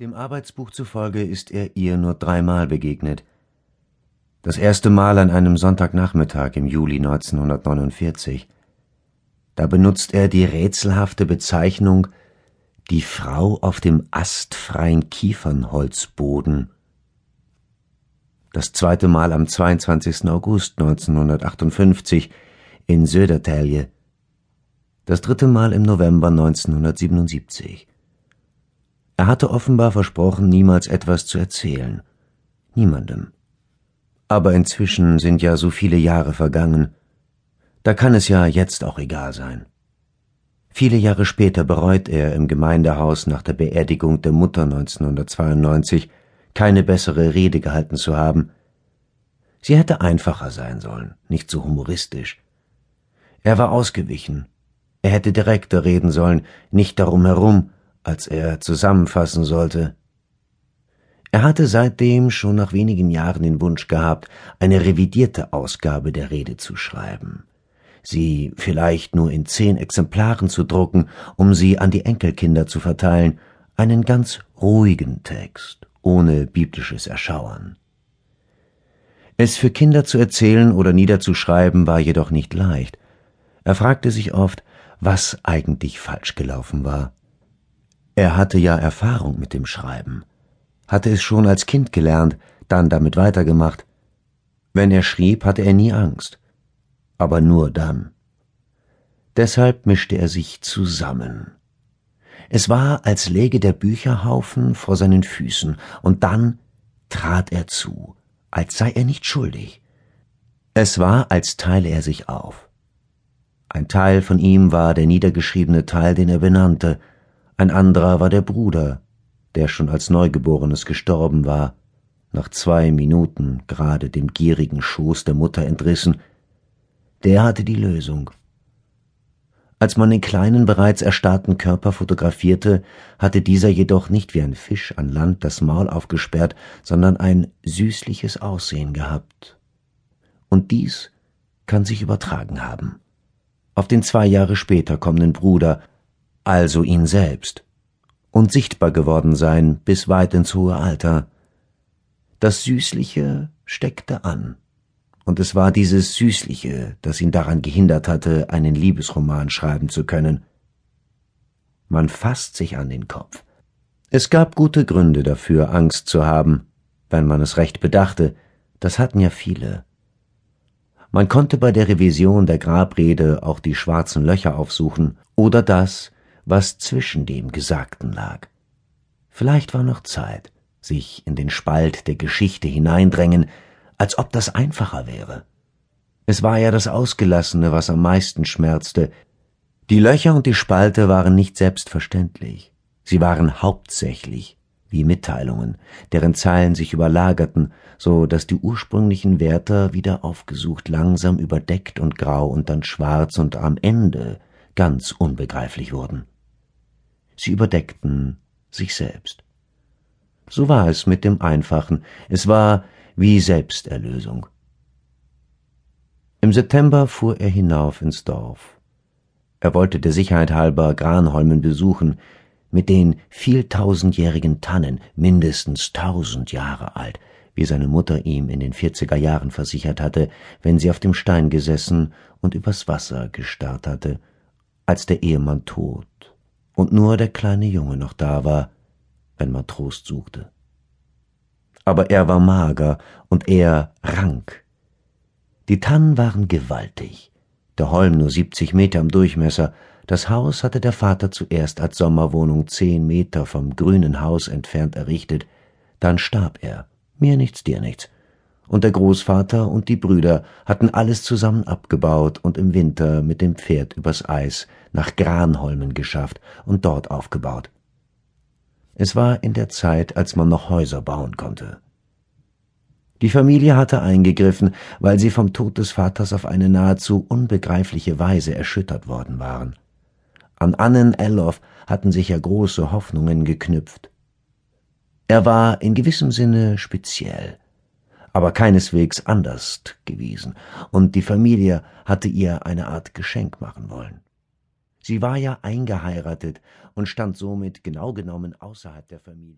Dem Arbeitsbuch zufolge ist er ihr nur dreimal begegnet. Das erste Mal an einem Sonntagnachmittag im Juli 1949. Da benutzt er die rätselhafte Bezeichnung die Frau auf dem astfreien Kiefernholzboden. Das zweite Mal am 22. August 1958 in Södertälje. Das dritte Mal im November 1977. Er hatte offenbar versprochen, niemals etwas zu erzählen. Niemandem. Aber inzwischen sind ja so viele Jahre vergangen. Da kann es ja jetzt auch egal sein. Viele Jahre später bereut er im Gemeindehaus nach der Beerdigung der Mutter 1992 keine bessere Rede gehalten zu haben. Sie hätte einfacher sein sollen, nicht so humoristisch. Er war ausgewichen. Er hätte direkter reden sollen, nicht darum herum, als er zusammenfassen sollte. Er hatte seitdem schon nach wenigen Jahren den Wunsch gehabt, eine revidierte Ausgabe der Rede zu schreiben, sie vielleicht nur in zehn Exemplaren zu drucken, um sie an die Enkelkinder zu verteilen, einen ganz ruhigen Text, ohne biblisches Erschauern. Es für Kinder zu erzählen oder niederzuschreiben war jedoch nicht leicht. Er fragte sich oft, was eigentlich falsch gelaufen war. Er hatte ja Erfahrung mit dem Schreiben, hatte es schon als Kind gelernt, dann damit weitergemacht. Wenn er schrieb, hatte er nie Angst, aber nur dann. Deshalb mischte er sich zusammen. Es war, als läge der Bücherhaufen vor seinen Füßen, und dann trat er zu, als sei er nicht schuldig. Es war, als teile er sich auf. Ein Teil von ihm war der niedergeschriebene Teil, den er benannte, ein anderer war der Bruder, der schon als Neugeborenes gestorben war, nach zwei Minuten gerade dem gierigen Schoß der Mutter entrissen. Der hatte die Lösung. Als man den kleinen, bereits erstarrten Körper fotografierte, hatte dieser jedoch nicht wie ein Fisch an Land das Maul aufgesperrt, sondern ein süßliches Aussehen gehabt. Und dies kann sich übertragen haben. Auf den zwei Jahre später kommenden Bruder, also ihn selbst, und sichtbar geworden sein bis weit ins hohe Alter. Das Süßliche steckte an, und es war dieses Süßliche, das ihn daran gehindert hatte, einen Liebesroman schreiben zu können. Man fasst sich an den Kopf. Es gab gute Gründe dafür, Angst zu haben, wenn man es recht bedachte, das hatten ja viele. Man konnte bei der Revision der Grabrede auch die schwarzen Löcher aufsuchen oder das, was zwischen dem Gesagten lag. Vielleicht war noch Zeit, sich in den Spalt der Geschichte hineindrängen, als ob das einfacher wäre. Es war ja das Ausgelassene, was am meisten schmerzte. Die Löcher und die Spalte waren nicht selbstverständlich. Sie waren hauptsächlich wie Mitteilungen, deren Zeilen sich überlagerten, so dass die ursprünglichen Wärter wieder aufgesucht langsam überdeckt und grau und dann schwarz und am Ende ganz unbegreiflich wurden. Sie überdeckten sich selbst. So war es mit dem Einfachen, es war wie Selbsterlösung. Im September fuhr er hinauf ins Dorf. Er wollte der Sicherheit halber Granholmen besuchen, mit den vieltausendjährigen Tannen, mindestens tausend Jahre alt, wie seine Mutter ihm in den vierziger Jahren versichert hatte, wenn sie auf dem Stein gesessen und übers Wasser gestarrt hatte, als der Ehemann tot und nur der kleine Junge noch da war, wenn man Trost suchte. Aber er war mager und er rank. Die Tannen waren gewaltig, der Holm nur siebzig Meter im Durchmesser, das Haus hatte der Vater zuerst als Sommerwohnung zehn Meter vom grünen Haus entfernt errichtet, dann starb er, mir nichts, dir nichts, und der Großvater und die Brüder hatten alles zusammen abgebaut und im Winter mit dem Pferd übers Eis nach Granholmen geschafft und dort aufgebaut. Es war in der Zeit, als man noch Häuser bauen konnte. Die Familie hatte eingegriffen, weil sie vom Tod des Vaters auf eine nahezu unbegreifliche Weise erschüttert worden waren. An Annen Ellof hatten sich ja große Hoffnungen geknüpft. Er war in gewissem Sinne speziell aber keineswegs anders gewesen, und die Familie hatte ihr eine Art Geschenk machen wollen. Sie war ja eingeheiratet und stand somit genau genommen außerhalb der Familie.